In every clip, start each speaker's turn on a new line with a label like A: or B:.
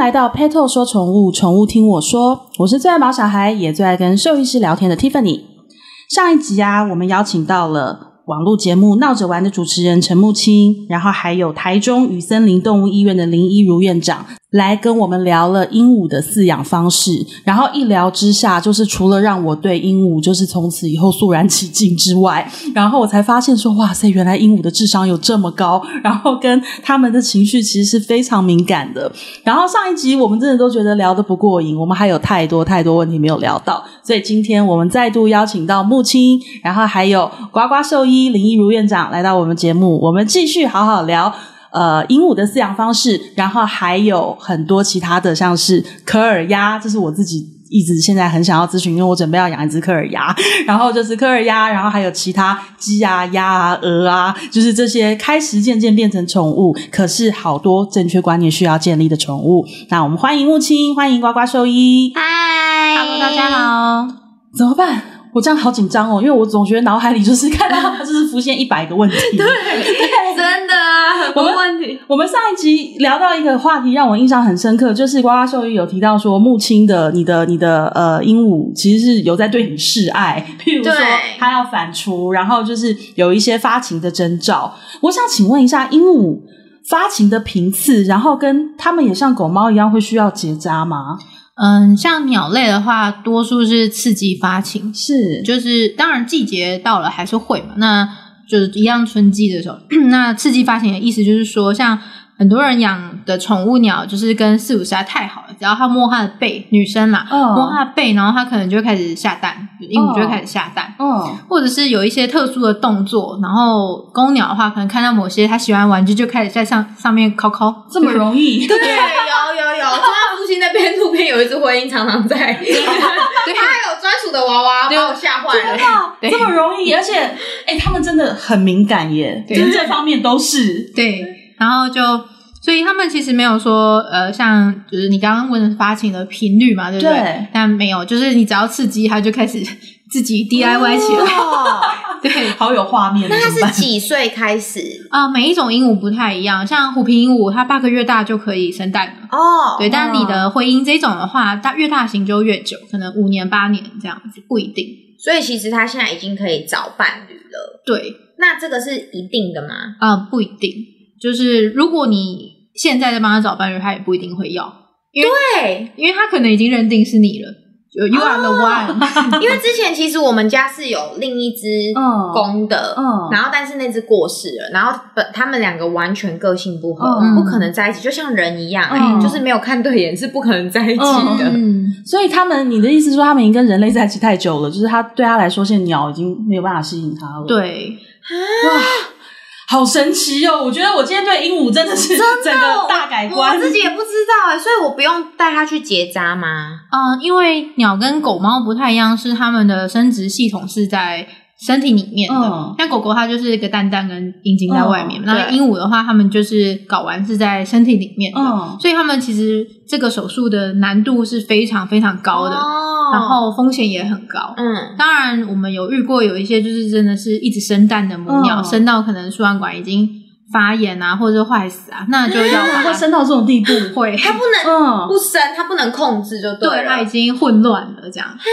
A: 来到 Petal 说宠物，宠物听我说，我是最爱毛小孩，也最爱跟兽医师聊天的 Tiffany。上一集啊，我们邀请到了。网络节目闹着玩的主持人陈木青，然后还有台中与森林动物医院的林一如院长来跟我们聊了鹦鹉的饲养方式，然后一聊之下，就是除了让我对鹦鹉就是从此以后肃然起敬之外，然后我才发现说，哇塞，原来鹦鹉的智商有这么高，然后跟他们的情绪其实是非常敏感的。然后上一集我们真的都觉得聊得不过瘾，我们还有太多太多问题没有聊到，所以今天我们再度邀请到木青，然后还有呱呱兽医。林一如院长来到我们节目，我们继续好好聊呃鹦鹉的饲养方式，然后还有很多其他的，像是科尔鸭，这是我自己一直现在很想要咨询，因为我准备要养一只科尔鸭，然后就是科尔鸭，然后还有其他鸡啊、鸭啊、鹅啊，就是这些开始渐渐变成宠物，可是好多正确观念需要建立的宠物。那我们欢迎木青，欢迎呱呱兽医，
B: 嗨
C: ，Hello，大家好，
A: 怎么办？我这样好紧张哦，因为我总觉得脑海里就是看到就是浮现一百个问题。
C: 对，真的。
A: 我们上一集聊到一个话题，让我印象很深刻，就是呱呱兽医有提到说，木青的你的你的呃鹦鹉其实是有在对你示爱，譬如说它要反刍，然后就是有一些发情的征兆。我想请问一下，鹦鹉发情的频次，然后跟它们也像狗猫一样会需要结扎吗？
C: 嗯，像鸟类的话，多数是刺激发情，
A: 是，
C: 就是当然季节到了还是会嘛，那就是一样春季的时候，那刺激发情的意思就是说，像。很多人养的宠物鸟就是跟饲主实在太好了，只要他摸它的背，女生嘛，oh. 摸它的背，然后它可能就会开始下蛋，鹦鹉就会开始下蛋，嗯，oh. 或者是有一些特殊的动作，然后公鸟的话，可能看到某些它喜欢玩具，就开始在上上面敲敲，
A: 这么容易？
B: 对，有有有，就他父亲那边路边有一只灰鹰，常常在，对，它还有专属的娃娃，把我吓坏了，
A: 这么容易，而且，哎、欸，他们真的很敏感耶，对。就是这方面都是，
C: 对，然后就。所以他们其实没有说，呃，像就是你刚刚问的发情的频率嘛，对不对？对。但没有，就是你只要刺激，它就开始自己 DIY 起来。哦、对，
A: 好有画面。
B: 那它是几岁开始
C: 啊、呃？每一种鹦鹉不太一样，像虎皮鹦鹉，它八个月大就可以生蛋了。哦。对，但你的灰鹰这种的话，大越大型就越久，可能五年八年这样子，不一定。
B: 所以其实它现在已经可以找伴侣了。
C: 对。
B: 那这个是一定的吗？
C: 啊、呃，不一定。就是如果你现在在帮他找伴侣，他也不一定会要，因为
B: 对，
C: 因为他可能已经认定是你了，有 You are the one。
B: 因为之前其实我们家是有另一只公的，然后但是那只过世了，然后本他们两个完全个性不合，嗯、不可能在一起，就像人一样，嗯、就是没有看对眼是不可能在一起的。
C: 嗯，
A: 所以他们，你的意思说他们已经跟人类在一起太久了，就是他对他来说，现在鸟已经没有办法吸引他了。
C: 对，
A: 哇。好神奇哦！我觉得我今天对鹦鹉真的是 整个大改观。
B: 我，我自己也不知道哎，所以我不用带它去结扎吗？
C: 嗯，因为鸟跟狗猫不太一样，是它们的生殖系统是在身体里面的。嗯，像狗狗它就是一个蛋蛋跟阴茎在外面，嗯、那鹦鹉的话，它们就是睾丸是在身体里面的。嗯，所以它们其实这个手术的难度是非常非常高的。哦。然后风险也很高，嗯，当然我们有遇过有一些就是真的是一直生蛋的母鸟，嗯、生到可能输卵管已经发炎啊，或者坏死啊，那就要把它
A: 生到这种地步，会。
B: 它不能不生，它不能控制就对了，
C: 对，它已经混乱了这样，嗯、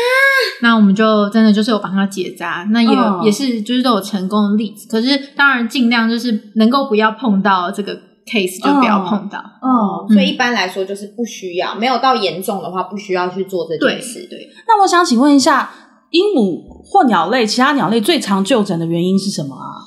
C: 那我们就真的就是有帮它结扎，那也、嗯、也是就是都有成功的例子，可是当然尽量就是能够不要碰到这个。case 就不要碰到，
B: 哦，所以一般来说就是不需要，没有到严重的话，不需要去做这件事。对，对。
A: 那我想请问一下，鹦鹉或鸟类，其他鸟类最常就诊的原因是什么啊？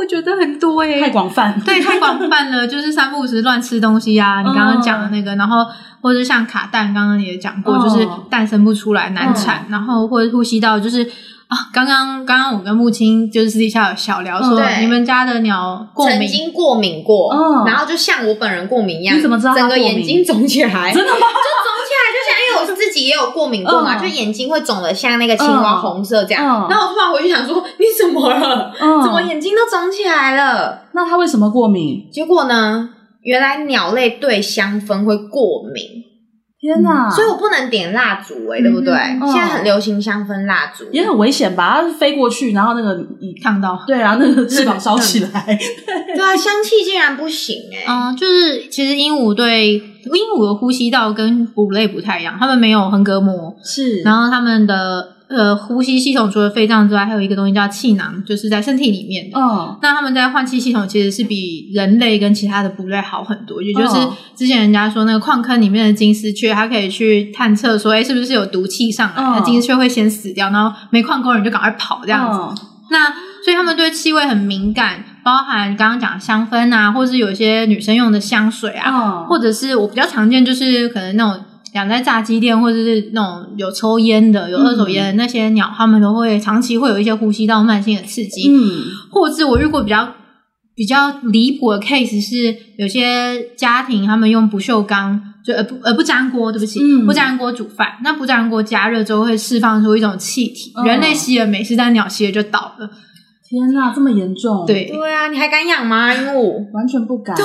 C: 我觉得很多诶，
A: 太广泛，
C: 对，太广泛了，就是三不五时乱吃东西啊，你刚刚讲的那个，然后或者像卡蛋，刚刚也讲过，就是蛋生不出来，难产，然后或者呼吸道就是。啊，刚刚刚刚我跟木青就是私底下有小聊说，你们家的鸟过敏，
B: 曾经过敏过，然后就像我本人过敏一样，
A: 你怎么知道？
B: 整个眼睛肿起来，
A: 真的吗？就
B: 肿自己也有过敏过嘛，就眼睛会肿的像那个青蛙红色这样。然后我突然回去想说，你怎么了？怎么眼睛都肿起来了？
A: 那他为什么过敏？
B: 结果呢？原来鸟类对香氛会过敏。
A: 天呐，
B: 所以我不能点蜡烛哎，对不对？现在很流行香氛蜡烛，
A: 也很危险吧？它飞过去，然后那个你
C: 烫到，
A: 对啊，那个翅膀烧起来，
B: 对啊，香气竟然不行哎。
C: 嗯，就是其实鹦鹉对鹦鹉的呼吸道跟哺乳类不太一样，它们没有横膈膜，
A: 是，
C: 然后它们的。呃，呼吸系统除了肺脏之外，还有一个东西叫气囊，就是在身体里面的。嗯，那他们在换气系统其实是比人类跟其他的哺乳类好很多。也就是之前人家说那个矿坑里面的金丝雀，它可以去探测说，哎，是不是有毒气上来？那金丝雀会先死掉，然后煤矿工人就赶快跑这样子。那所以他们对气味很敏感，包含刚刚讲的香氛啊，或是有些女生用的香水啊，或者是我比较常见就是可能那种。养在炸鸡店或者是那种有抽烟的、有二手烟的那些鸟，它、嗯、们都会长期会有一些呼吸道慢性的刺激。嗯，或者我遇过比较比较离谱的 case 是，有些家庭他们用不锈钢，就呃不呃不粘锅，对不起，嗯、不粘锅煮饭，那不粘锅加热之后会释放出一种气体，哦、人类吸了没事，但鸟吸了就倒了。
A: 天呐，这么严重？
C: 对
B: 对啊，你还敢养吗？鹦鹉
A: 完全不敢。
B: 对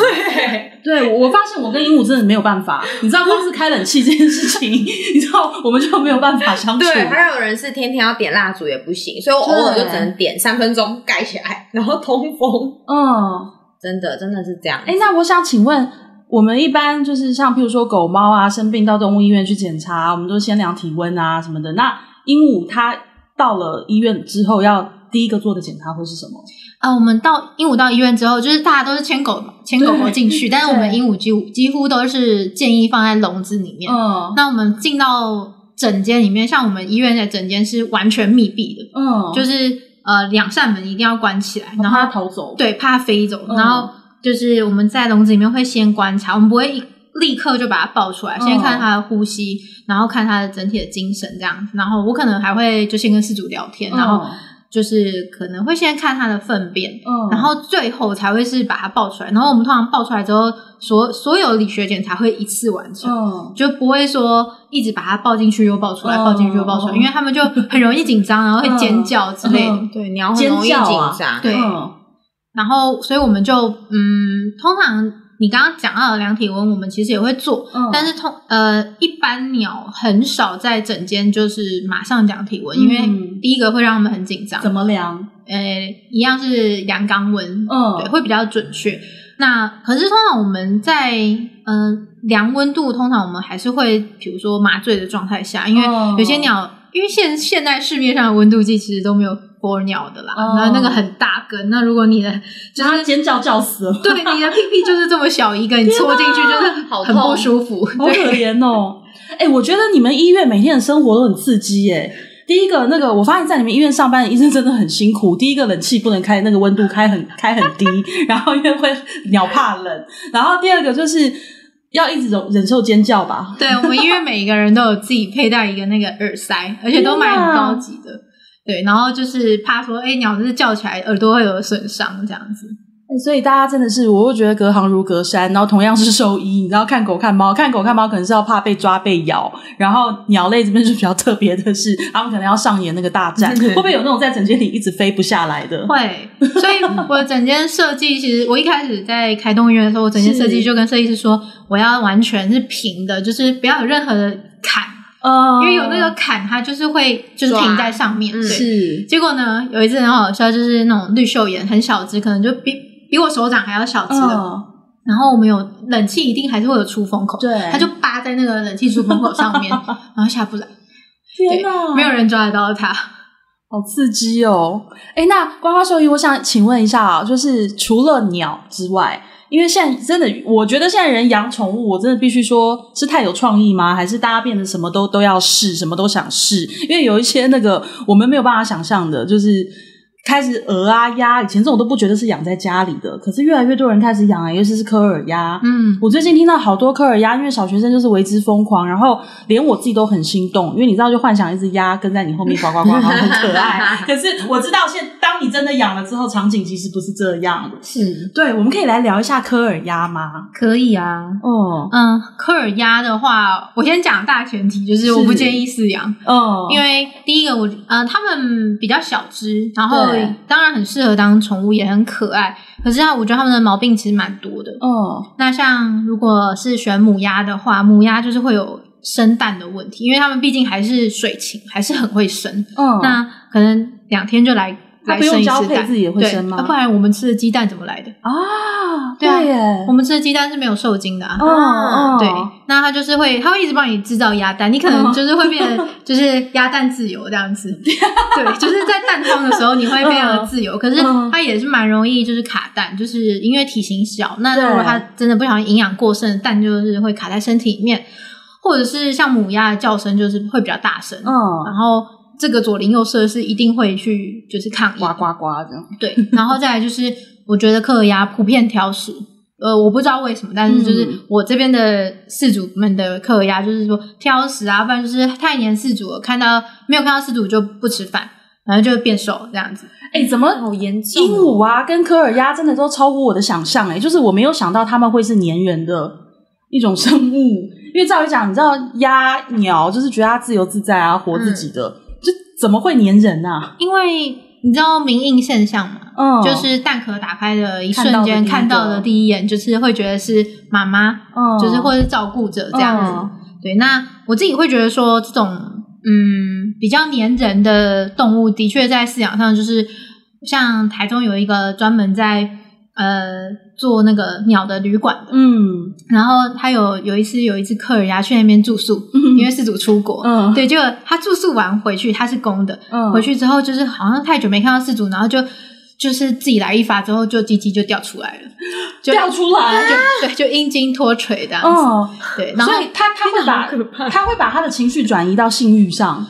A: 对，我发现我跟鹦鹉真的没有办法。你知道，光是开冷气这件事情，你知道我们就没有办法相处。
B: 对，还有人是天天要点蜡烛也不行，所以我偶尔就只能点三分钟盖起来，然后通风。嗯，真的真的是这样。
A: 哎，那我想请问，我们一般就是像譬如说狗猫啊生病到动物医院去检查，我们都先量体温啊什么的。那鹦鹉它到了医院之后要第一个做的检查会是什么？
C: 啊，我们到鹦鹉到医院之后，就是大家都是牵狗牵狗狗进去，但是我们鹦鹉几乎几乎都是建议放在笼子里面。嗯，那我们进到诊间里面，像我们医院的诊间是完全密闭的，嗯，就是呃两扇门一定要关起来，然后
A: 它逃走，
C: 对，怕它飞走。然后就是我们在笼子里面会先观察，我们不会立刻就把它抱出来，先看它的呼吸，然后看它的整体的精神这样子。然后我可能还会就先跟事主聊天，然后。就是可能会先看它的粪便，嗯，然后最后才会是把它抱出来。然后我们通常抱出来之后，所所有理学检查会一次完成，嗯，就不会说一直把它抱进去又抱出来，抱进去又抱出来，因为他们就很容易紧张，然后会尖叫之类的。
B: 对，鸟很容易紧张，
C: 对。然后，所以我们就嗯，通常。你刚刚讲到的量体温，我们其实也会做，嗯、但是通呃，一般鸟很少在整间就是马上量体温，嗯、因为第一个会让他们很紧张。
A: 怎么量？
C: 呃，一样是量肛温，嗯，对，会比较准确。那可是通常我们在嗯、呃、量温度，通常我们还是会，比如说麻醉的状态下，因为有些鸟，嗯、因为现现在市面上的温度计其实都没有。玻鸟的啦，那、oh. 那个很大根。那如果你的
A: 就是尖叫叫死了，
C: 对，你的屁屁就是这么小一个，你戳进去就是很不舒服，
A: 好可怜哦。哎、欸，我觉得你们医院每天的生活都很刺激耶。第一个，那个我发现，在你们医院上班的医生真的很辛苦。第一个，冷气不能开，那个温度开很开很低，然后因为会鸟怕冷。然后第二个就是要一直忍忍受尖叫吧。
C: 对，我们医院每一个人都有自己佩戴一个那个耳塞，而且都买很高级的。对，然后就是怕说，哎，鸟就是叫起来耳朵会有损伤这样子。
A: 所以大家真的是，我会觉得隔行如隔山。然后同样是兽医，你知道看狗看猫，看狗看猫可能是要怕被抓被咬，然后鸟类这边是比较特别的是，他们可能要上演那个大战。会不会有那种在整间里一直飞不下来的？
C: 会。所以我的诊间设计，其实我一开始在开动物园的时候，我整间设计就跟设计师说，我要完全是平的，就是不要有任何的坎。哦，因为有那个坎，它就是会就是停在上面。是，结果呢，有一次很好笑，就是那种绿袖眼，很小只，可能就比比我手掌还要小只的。然后我们有冷气，一定还是会有出风口。对，它就扒在那个冷气出风口上面，然后下不来。天哪，没有人抓得到它，
A: 好刺激哦！哎，那呱呱兽医，我想请问一下啊，就是除了鸟之外。因为现在真的，我觉得现在人养宠物，我真的必须说是太有创意吗？还是大家变得什么都都要试，什么都想试？因为有一些那个我们没有办法想象的，就是。开始鹅啊鸭，以前这种都不觉得是养在家里的，可是越来越多人开始养啊，尤其是科尔鸭。嗯，我最近听到好多科尔鸭，因为小学生就是为之疯狂，然后连我自己都很心动，因为你知道，就幻想一只鸭跟在你后面呱呱呱，很可爱。可是我知道，现当你真的养了之后，场景其实不是这样的。
C: 是，
A: 对，我们可以来聊一下科尔鸭吗？
C: 可以啊。哦，嗯，科尔鸭的话，我先讲大前提，就是我不建议饲养。哦，因为第一个我，呃，他们比较小只，然后。对，当然很适合当宠物，也很可爱。可是啊，我觉得它们的毛病其实蛮多的。哦，那像如果是选母鸭的话，母鸭就是会有生蛋的问题，因为它们毕竟还是水禽，还是很会生。哦，那可能两天就来来生一次蛋，
A: 它不用交配自己也会生吗？
C: 不然我们吃的鸡蛋怎么来的
A: 啊？
C: 对耶，我们吃的鸡蛋是没有受精的啊。
A: 哦，
C: 对，那它就是会，它会一直帮你制造鸭蛋，你可能就是会变成就是鸭蛋自由这样子。对，就是在蛋荒的时候你会非常的自由，可是它也是蛮容易就是卡蛋，就是因为体型小，那如果它真的不小心营养过剩，蛋就是会卡在身体里面。或者是像母鸭的叫声，就是会比较大声，嗯，然后这个左邻右舍是一定会去就是抗议，
A: 呱呱呱这样。
C: 对，然后再来就是，我觉得柯尔鸭普遍挑食，呃，我不知道为什么，但是就是我这边的饲主们的柯尔鸭就是说挑食啊，不然就是太黏饲主了，看到没有看到饲主就不吃饭，然后就会变瘦这样子。
A: 哎、欸，怎么
B: 好严重？鹦
A: 鹉啊，跟柯尔鸭真的都超乎我的想象，哎，就是我没有想到他们会是粘人的一种生物。因为照理讲，你知道鸭鸟就是觉得它自由自在啊，活自己的，嗯、就怎么会粘人啊？
C: 因为你知道明印现象吗，嗯，就是蛋壳打开的一瞬间，看到的第一眼就是会觉得是妈妈，嗯，就是或者是照顾者这样子。嗯、对，那我自己会觉得说，这种嗯比较粘人的动物，的确在饲养上，就是像台中有一个专门在。呃，做那个鸟的旅馆的，嗯，然后他有有一次有一只柯尔鸭去那边住宿，嗯、因为事主出国，嗯，对，就他住宿完回去，他是公的，嗯，回去之后就是好像太久没看到事主，然后就就是自己来一发之后，就鸡鸡就掉出来了，就
A: 掉出来，
C: 就对，就阴茎脱垂这样子，哦、对，然后
A: 所以他他会把 他会把他的情绪转移到性欲上。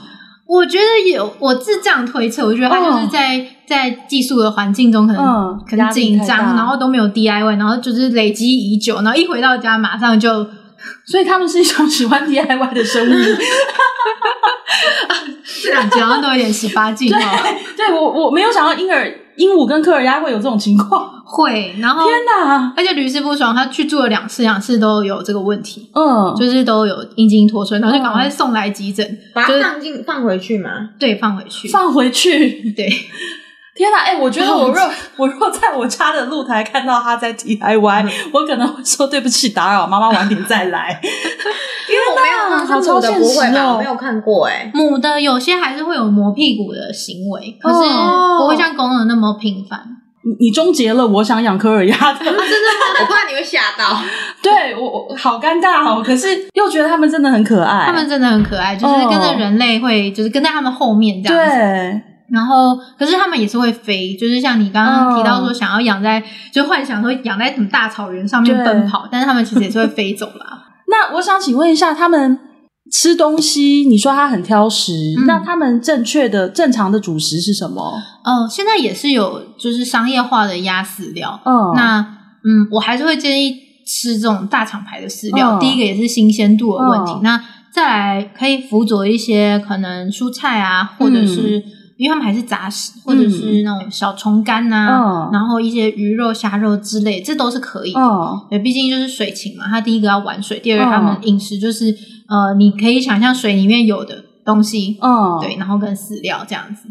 C: 我觉得有，我自这样推测。我觉得他就是在、哦、在技术的环境中可能、嗯、可能紧张，然后都没有 DIY，然后就是累积已久，然后一回到家马上就，
A: 所以他们是一种喜欢 DIY 的生物。
C: 这两集好像都有点十八禁哦。
A: 对，对我我没有想到婴儿鹦鹉跟柯尔鸭会有这种情况。
C: 会，然后
A: 天哪！
C: 而且屡试不爽，他去住了两次，两次都有这个问题，嗯，就是都有阴茎脱垂，然后就赶快送来急诊，
B: 把它放进放回去嘛？
C: 对，放回去，
A: 放回去，
C: 对。
A: 天哪，哎，我觉得我若我若在我家的露台看到他在 DIY，我可能会说对不起，打扰妈妈晚点再来。
B: 因为我没有看母的不会吧？我没有看过哎，
C: 母的有些还是会有磨屁股的行为，可是不会像公的那么频繁。
A: 你终结了我想养柯尔鸭的，真的吗？
B: 我怕你会吓到。
A: 对我，我好尴尬哦。可是又觉得他们真的很可爱，
C: 他们真的很可爱，就是跟着人类会，就是跟在他们后面这样子。
A: 对。
C: 然后，可是他们也是会飞，就是像你刚刚提到说，想要养在，就幻想说养在什么大草原上面奔跑，但是他们其实也是会飞走啦。
A: 那我想请问一下，他们。吃东西，你说它很挑食，嗯、那他们正确的、正常的主食是什么？
C: 哦，现在也是有，就是商业化的鸭饲料。嗯，那嗯，我还是会建议吃这种大厂牌的饲料。嗯、第一个也是新鲜度的问题，嗯、那再来可以辅佐一些可能蔬菜啊，或者是、嗯、因为他们还是杂食，或者是那种小虫干呐，嗯、然后一些鱼肉、虾肉之类，这都是可以的。嗯，对，毕竟就是水禽嘛，它第一个要玩水，第二个他们饮食就是。呃，你可以想象水里面有的东西，嗯，对，然后跟饲料这样子。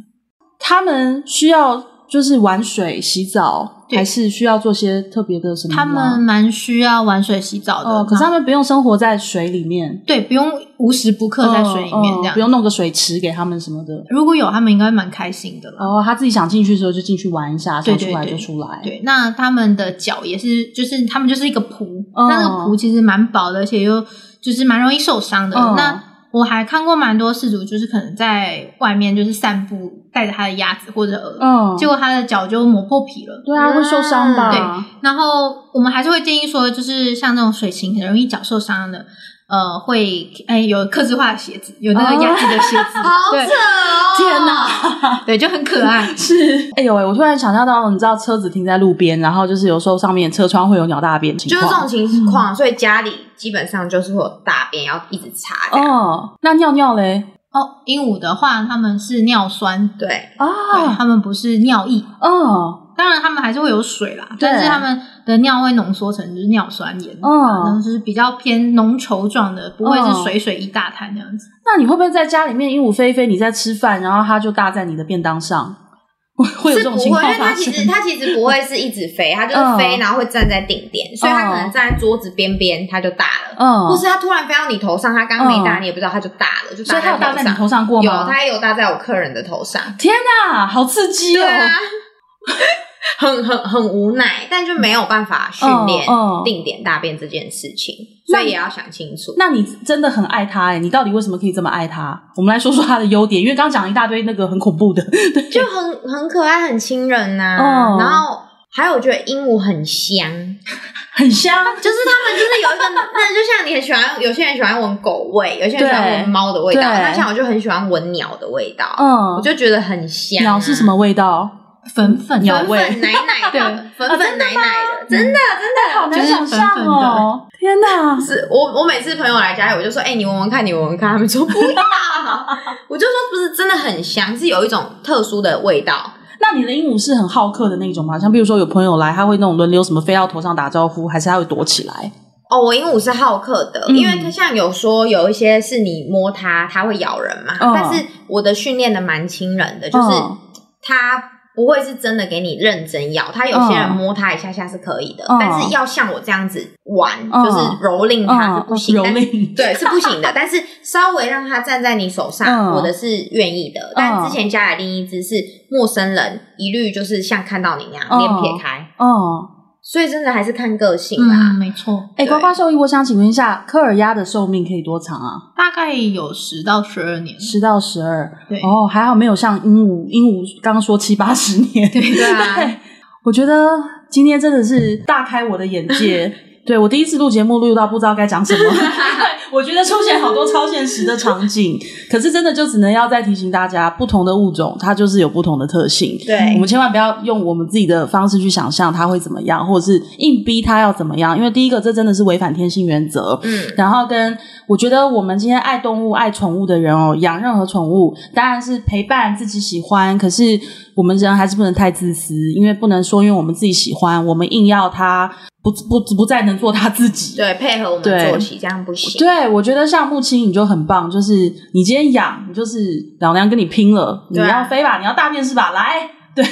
A: 他们需要就是玩水、洗澡，还是需要做些特别的什么？
C: 他们蛮需要玩水、洗澡的。
A: 哦，可是他们不用生活在水里面，
C: 对，不用无时不刻在水里面这样，
A: 不用弄个水池给他们什么的。
C: 如果有，他们应该蛮开心的了。
A: 哦，他自己想进去的时候就进去玩一下，想出来就出来。
C: 对，那他们的脚也是，就是他们就是一个蹼，那那个蹼其实蛮薄的，而且又。就是蛮容易受伤的。嗯、那我还看过蛮多事主，就是可能在外面就是散步，带着他的鸭子或者鹅，嗯，结果他的脚就磨破皮了。
A: 对啊，会受伤吧？
C: 对。然后我们还是会建议说，就是像那种水禽很容易脚受伤的。呃，会哎，有刻字化的鞋子，有那个鸭子的鞋子，
B: 好扯哦！
A: 天哪，
C: 对，就很可爱。
A: 是，哎呦喂，我突然想象到，你知道车子停在路边，然后就是有时候上面车窗会有鸟大便情况，
B: 就是这种情况，所以家里基本上就是会有大便要一直擦。
A: 哦，那尿尿嘞？
C: 哦，鹦鹉的话，他们是尿酸，
B: 对
C: 啊，他们不是尿液。哦。当然，他们还是会有水啦，但是他们的尿会浓缩成就是尿酸盐，嗯，然后就是比较偏浓稠状的，不会是水水一大滩那样子。
A: 那你会不会在家里面鹦鹉飞飞，你在吃饭，然后它就搭在你的便当上？会有这种情况发生？
B: 因为它其实 它其实不会是一直飞，它就是飞，然后会站在顶点，所以它可能站在桌子边边，它就大了。嗯，或是它突然飞到你头上，它刚刚没大，你也不知道，它就大了，就
A: 所以它有搭在你头上过吗？
B: 有，它也有搭在我客人的头上。
A: 天哪，好刺激哦！
B: 很很很无奈，但就没有办法训练定点大便这件事情，所以也要想清楚。
A: 那你真的很爱他哎，你到底为什么可以这么爱他？我们来说说他的优点，因为刚刚讲了一大堆那个很恐怖的，对，
B: 就很很可爱、很亲人呐。然后还有，我觉得鹦鹉很香，
A: 很香，
B: 就是他们就是有一个，那就像你很喜欢，有些人喜欢闻狗味，有些人喜欢闻猫的味道，那像我就很喜欢闻鸟的味道，嗯，我就觉得很香。
A: 鸟是什么味道？粉粉
B: 鸟味，粉粉奶奶的，粉粉奶奶的，真的真的
A: 好难想象哦！天哪，
B: 是我我每次朋友来家里，我就说，哎，你闻闻看，你闻闻看，他们说不要，我就说不是真的很香，是有一种特殊的味道。
A: 那你的鹦鹉是很好客的那种吗？像比如说有朋友来，他会那种轮流什么飞到头上打招呼，还是他会躲起来？
B: 哦，我鹦鹉是好客的，因为它像有说有一些是你摸它，它会咬人嘛，但是我的训练的蛮亲人的，就是它。不会是真的给你认真咬，他有些人摸他一下下是可以的，但是要像我这样子玩，就是蹂躏他是不行，蹂躏 对是不行的。但是稍微让他站在你手上，我的是愿意的。但之前家里另一只是陌生人，一律就是像看到你那样脸撇开。哦。所以真的还是看个性啦，
C: 没错。
A: 哎，呱呱兽医，我想请问一下，科尔鸭的寿命可以多长啊？
C: 大概有十到十二年，
A: 十到十二。对哦，还好没有像鹦鹉，鹦鹉刚刚说七八十年。
C: 对对啊，
A: 我觉得今天真的是大开我的眼界。对，我第一次录节目录到不知道该讲什么。我觉得出现好多超现实的场景，可是真的就只能要再提醒大家，不同的物种它就是有不同的特性。
B: 对，
A: 我们千万不要用我们自己的方式去想象它会怎么样，或者是硬逼它要怎么样。因为第一个，这真的是违反天性原则。嗯，然后跟我觉得我们今天爱动物、爱宠物的人哦，养任何宠物当然是陪伴自己喜欢，可是我们人还是不能太自私，因为不能说因为我们自己喜欢，我们硬要它。不不不再能做他自己，
B: 对，配合我们作息，这样不行。
A: 对，我觉得像木青你就很棒，就是你今天养，你就是老娘跟你拼了，你要飞吧，你要大便是吧？来，对，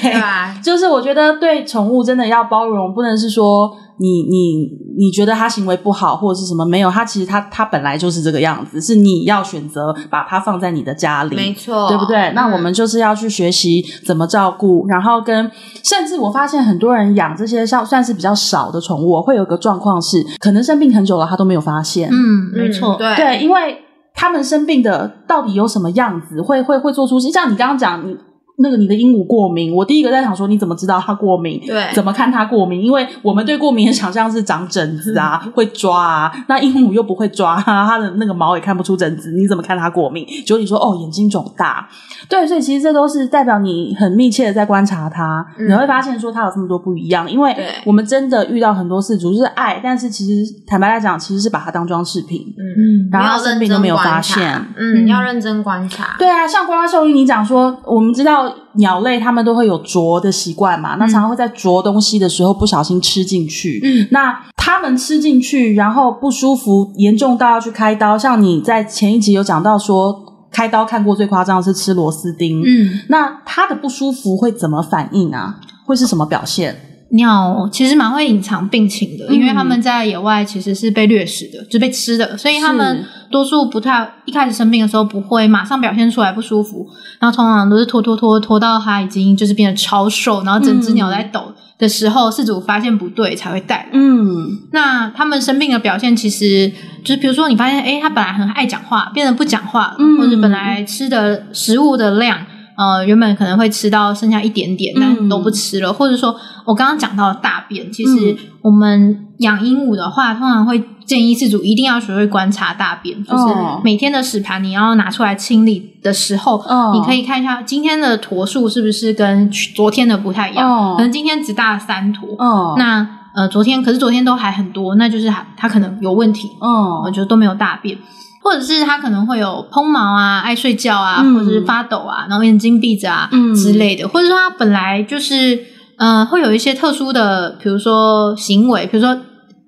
A: 就是我觉得对宠物真的要包容，不能是说。你你你觉得他行为不好或者是什么？没有，他其实他他本来就是这个样子，是你要选择把他放在你的家里，
B: 没错，
A: 对不对？嗯、那我们就是要去学习怎么照顾，然后跟甚至我发现很多人养这些像算是比较少的宠物，会有个状况是，可能生病很久了，他都没有发现。
C: 嗯，没错，
B: 对
A: 对，因为他们生病的到底有什么样子，会会会做出像你刚刚讲你。那个你的鹦鹉过敏，我第一个在想说，你怎么知道它过敏？
B: 对，
A: 怎么看它过敏？因为我们对过敏的想象是长疹子啊，嗯、会抓啊。那鹦鹉又不会抓，它的那个毛也看不出疹子，你怎么看它过敏？就你说哦，眼睛肿大，对，所以其实这都是代表你很密切的在观察它，嗯、你会发现说它有这么多不一样。因为我们真的遇到很多事主就是爱，但是其实坦白来讲，其实是把它当装饰品，嗯嗯，然后生病都没有发现，
B: 嗯，你要认真观察。
A: 对啊，像呱呱兽医你讲说，我们知道。鸟类它们都会有啄的习惯嘛，那常常会在啄东西的时候不小心吃进去。嗯，那它们吃进去，然后不舒服，严重到要去开刀。像你在前一集有讲到说，开刀看过最夸张的是吃螺丝钉。嗯，那它的不舒服会怎么反应啊？会是什么表现？
C: 鸟其实蛮会隐藏病情的，因为他们在野外其实是被掠食的，就被吃的，所以他们多数不太一开始生病的时候不会马上表现出来不舒服，然后通常都是拖拖拖拖到它已经就是变得超瘦，然后整只鸟在抖的时候，饲主发现不对才会带来。嗯，那他们生病的表现其实就是比如说你发现，哎，它本来很爱讲话，变得不讲话或者本来吃的食物的量。呃，原本可能会吃到剩下一点点，但都不吃了。嗯、或者说，我刚刚讲到的大便，其实我们养鹦鹉的话，通常会建议饲主一定要学会观察大便，嗯、就是每天的屎盘你要拿出来清理的时候，嗯、你可以看一下今天的坨数是不是跟昨天的不太一样，嗯、可能今天只大了三坨，嗯、那呃昨天可是昨天都还很多，那就是它它可能有问题，嗯，我觉得都没有大便。或者是他可能会有蓬毛啊，爱睡觉啊，嗯、或者是发抖啊，然后眼睛闭着啊、嗯、之类的，或者说他本来就是，呃，会有一些特殊的，比如说行为，比如说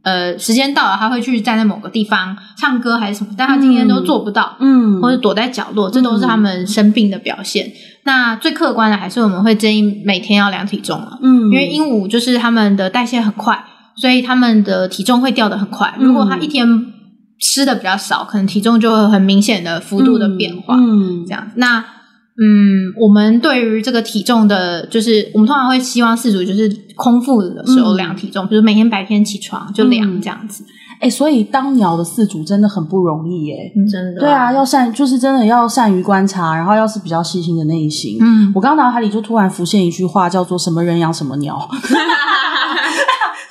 C: 呃，时间到了，他会去站在某个地方唱歌还是什么，但他今天都做不到，嗯，或者躲在角落，这都是他们生病的表现。嗯、那最客观的还是我们会建议每天要量体重了，嗯，因为鹦鹉就是他们的代谢很快，所以他们的体重会掉得很快。如果他一天吃的比较少，可能体重就会很明显的幅度的变化，嗯，这样。那嗯，我们对于这个体重的，就是我们通常会希望四组就是空腹的时候量体重，嗯、比如每天白天起床就量这样子。
A: 哎、嗯欸，所以当鸟的饲主真的很不容易耶，
B: 嗯、真的。
A: 对啊，要善，就是真的要善于观察，然后要是比较细心的内心。嗯，我刚脑海里就突然浮现一句话，叫做“什么人养什么鸟”。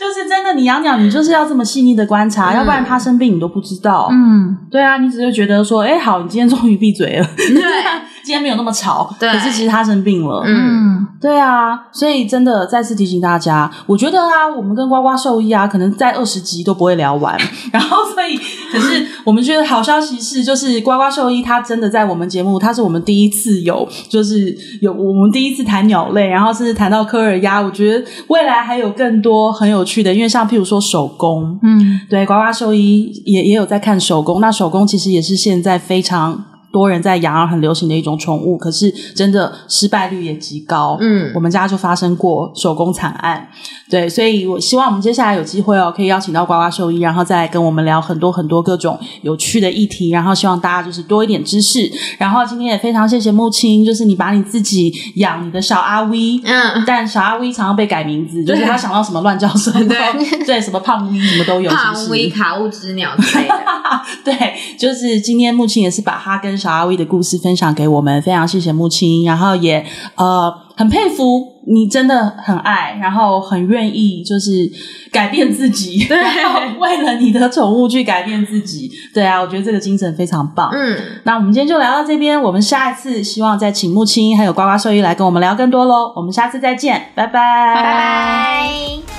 A: 就是真的，你养鸟，你就是要这么细腻的观察，嗯、要不然它生病你都不知道。嗯，对啊，你只是觉得说，哎、欸，好，你今天终于闭嘴了。对。今天没有那么吵，对，可是其实他生病了。嗯，对啊，所以真的再次提醒大家，我觉得啊，我们跟呱呱兽医啊，可能在二十集都不会聊完。然后，所以，可是我们觉得好消息是，就是呱呱兽医他真的在我们节目，他是我们第一次有，就是有我们第一次谈鸟类，然后甚至谈到科尔鸭。我觉得未来还有更多很有趣的，因为像譬如说手工，嗯，对，呱呱兽医也也有在看手工，那手工其实也是现在非常。多人在养而很流行的一种宠物，可是真的失败率也极高。嗯，我们家就发生过手工惨案。对，所以我希望我们接下来有机会哦，可以邀请到呱呱兽医，然后再来跟我们聊很多很多各种有趣的议题。然后希望大家就是多一点知识。然后今天也非常谢谢木青，就是你把你自己养你的小阿 V，嗯，但小阿 V 常常被改名字，就是他想到什么乱叫声，对对，什么胖 V 什么都有，
B: 胖 V 卡物之鸟之类的。
A: 对，就是今天木青也是把他跟小阿威的故事分享给我们，非常谢谢木青，然后也呃很佩服你，真的很爱，然后很愿意就是改变自己，对，然后为了你的宠物去改变自己，对啊，我觉得这个精神非常棒。嗯，那我们今天就聊到这边，我们下一次希望再请木青还有呱呱兽医来跟我们聊更多喽，我们下次再见，拜拜，
B: 拜拜。